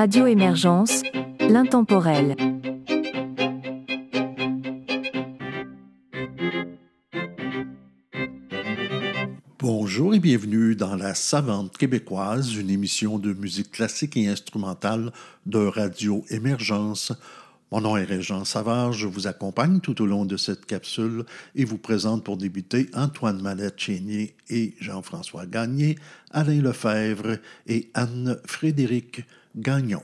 Radio Émergence, l'intemporel. Bonjour et bienvenue dans La Savante québécoise, une émission de musique classique et instrumentale de Radio Émergence. Mon nom est Régent Savard, je vous accompagne tout au long de cette capsule et vous présente pour débuter Antoine Mallette-Chénier et Jean-François Gagné, Alain Lefebvre et Anne-Frédéric Gagnon.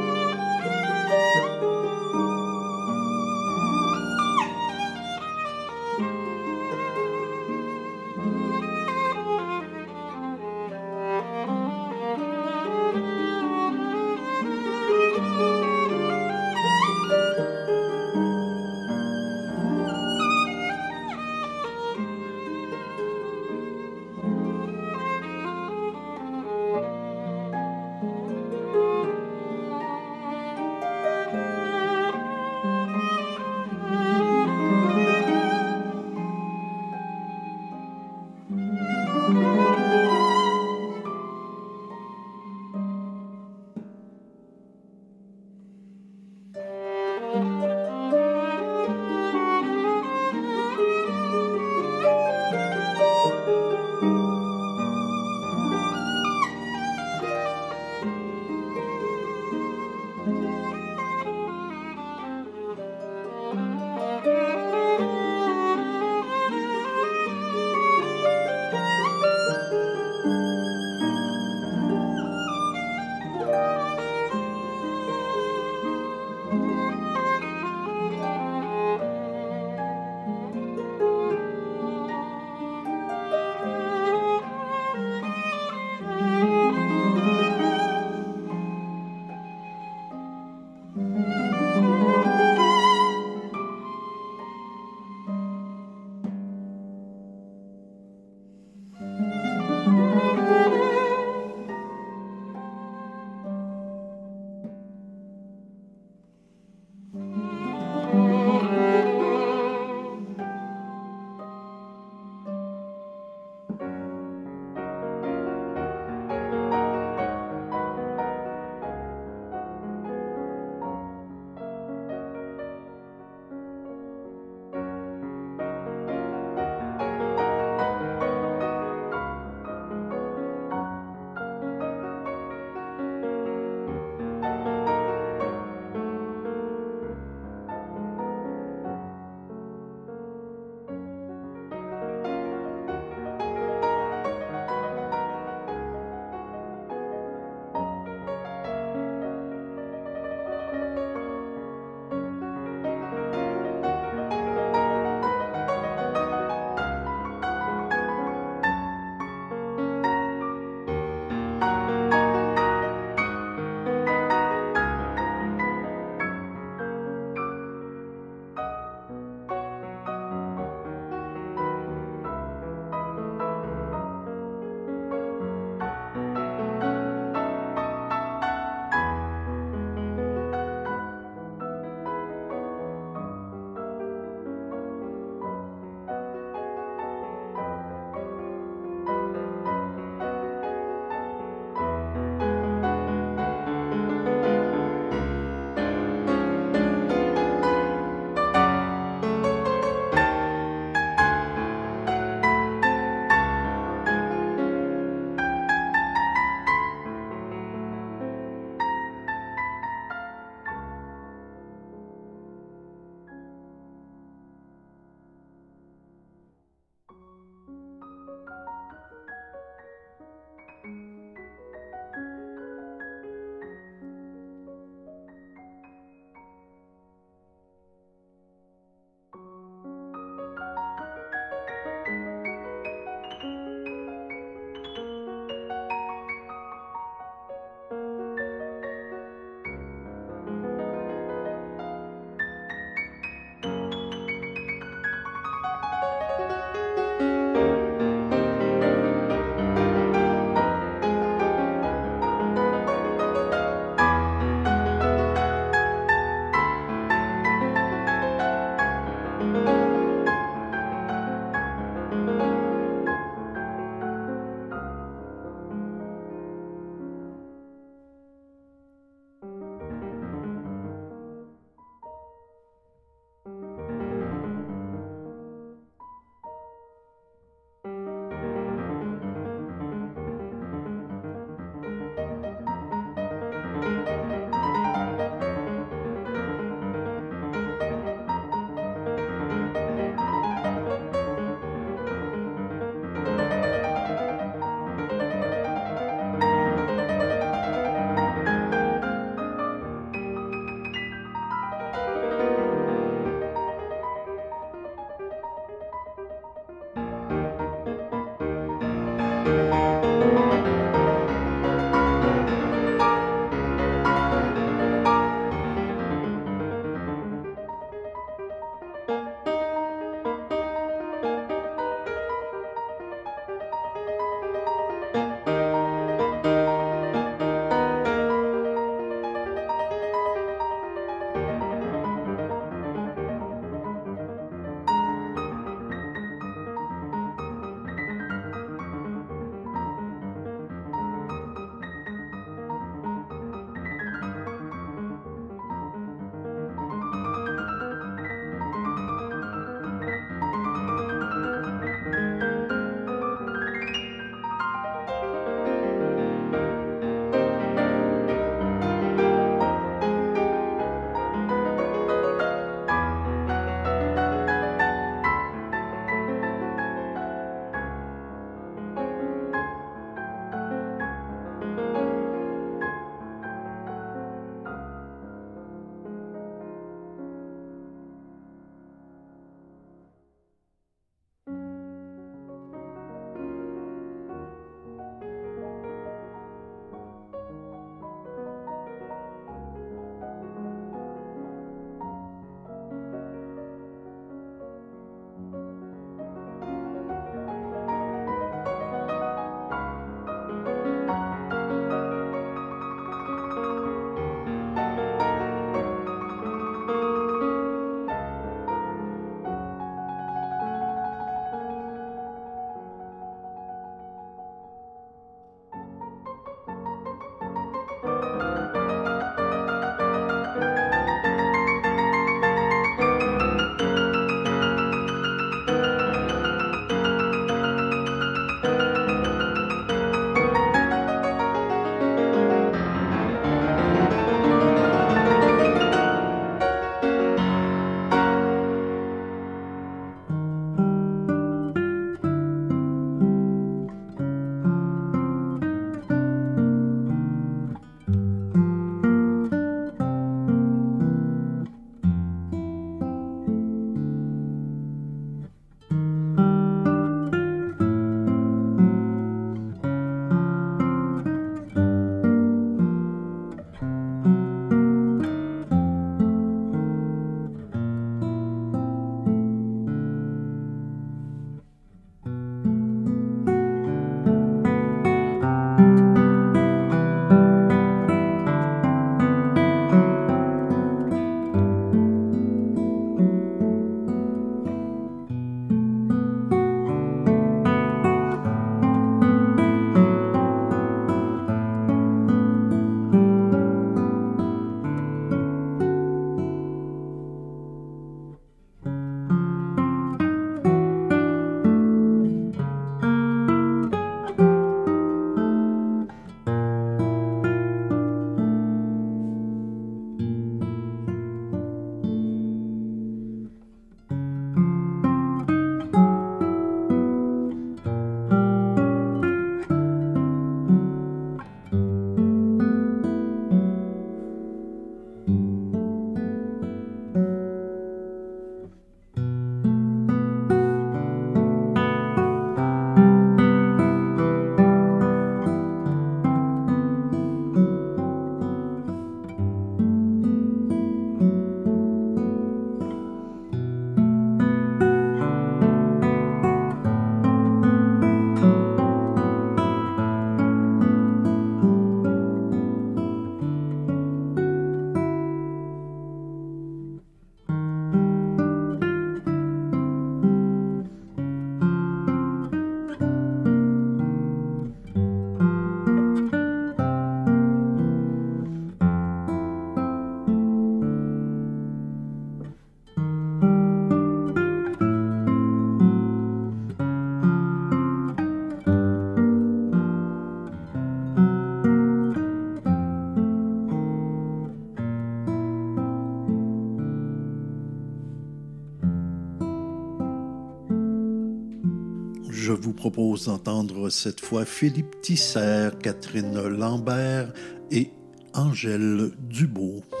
Propose d'entendre cette fois Philippe Tisser, Catherine Lambert et Angèle Dubois.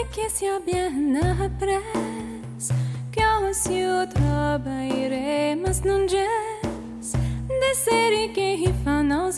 Desde que se bien apres, que hoy si trabalharé, mas não jazz, de ser que rifa não.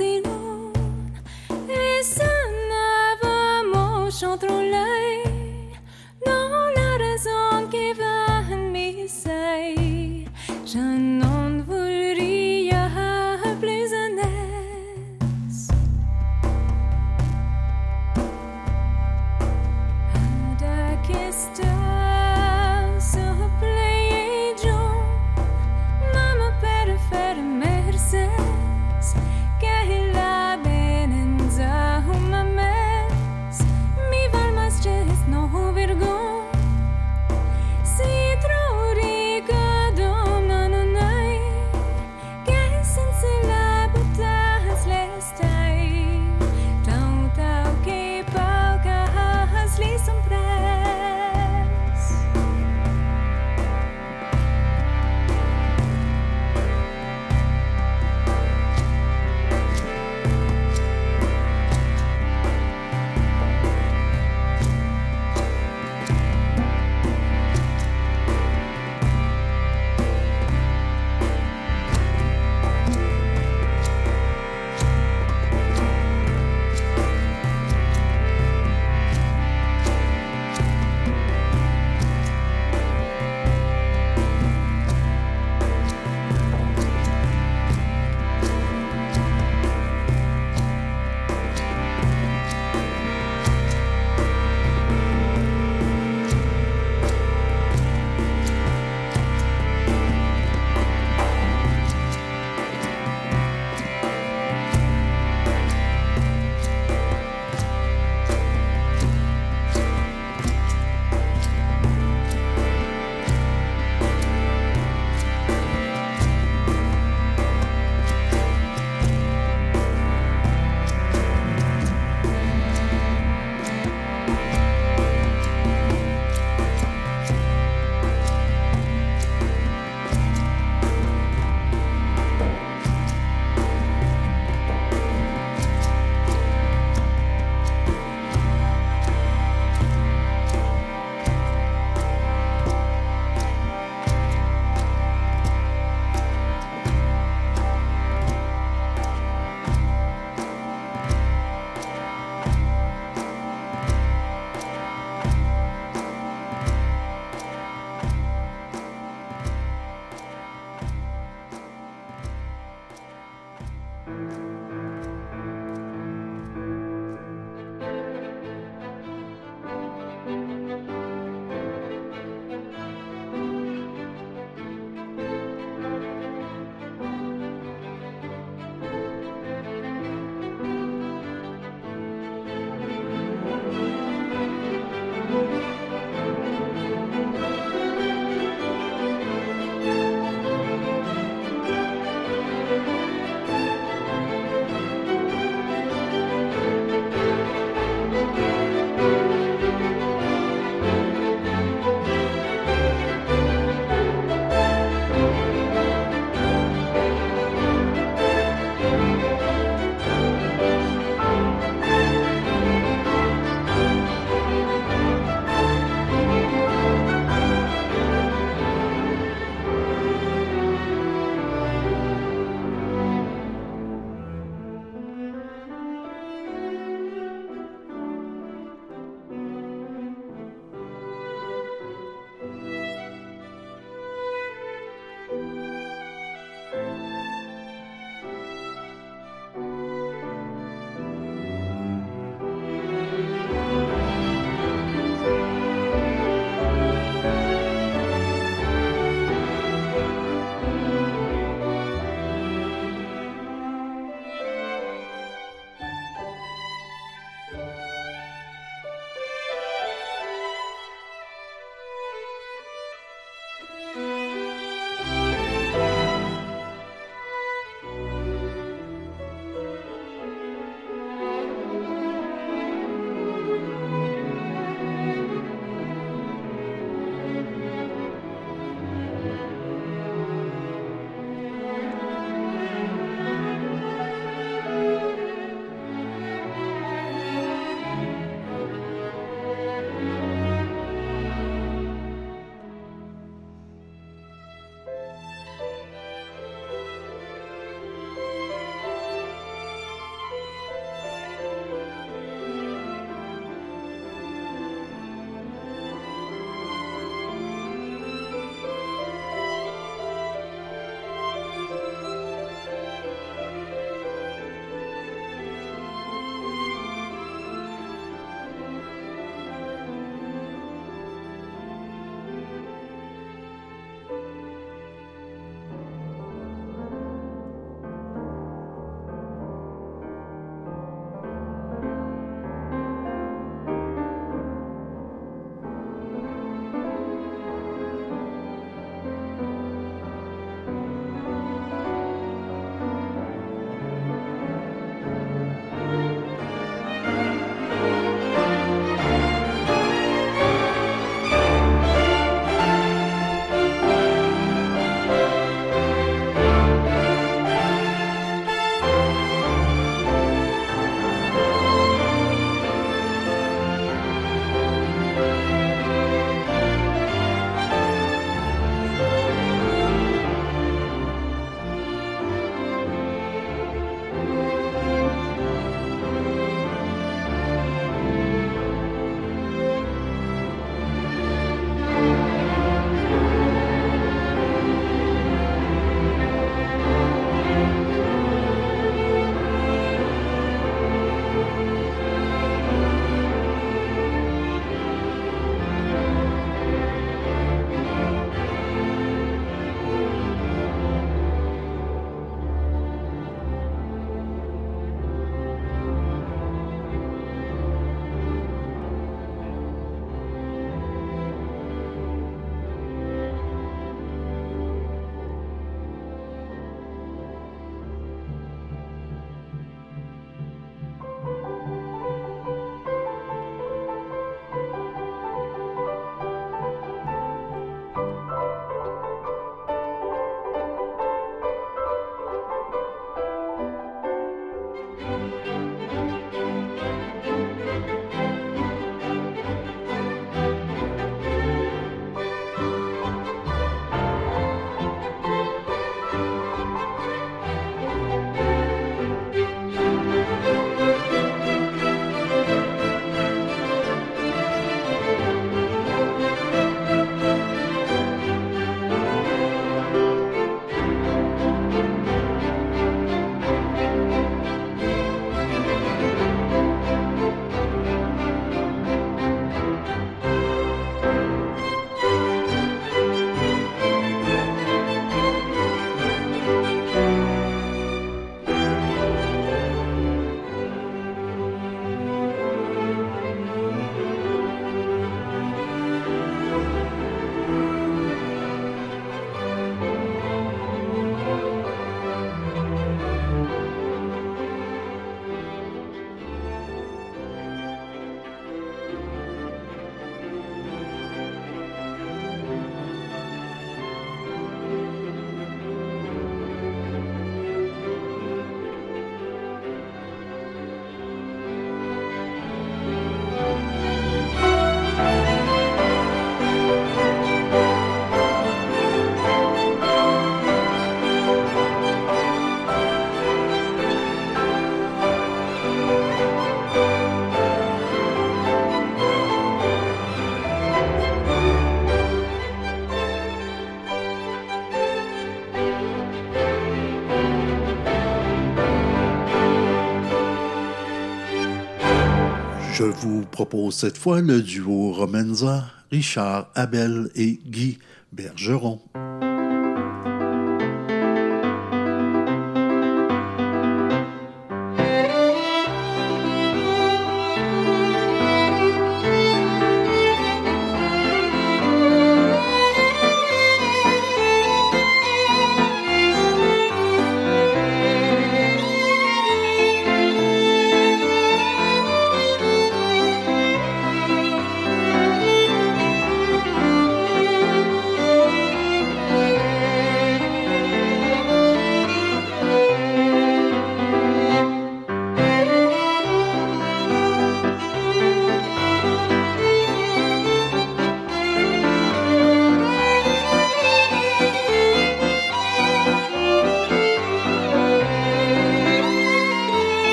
Vous propose cette fois le duo Romenza, Richard Abel et Guy Bergeron.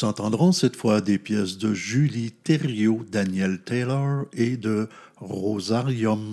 Nous entendrons cette fois des pièces de Julie Thériault, Daniel Taylor et de Rosarium.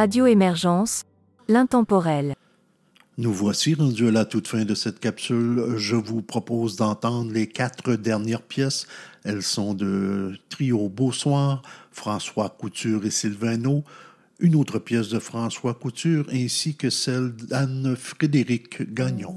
Radio Émergence, l'intemporel. Nous voici rendus à la toute fin de cette capsule. Je vous propose d'entendre les quatre dernières pièces. Elles sont de Trio Beausoir, François Couture et Sylvano, une autre pièce de François Couture ainsi que celle d'Anne-Frédéric Gagnon.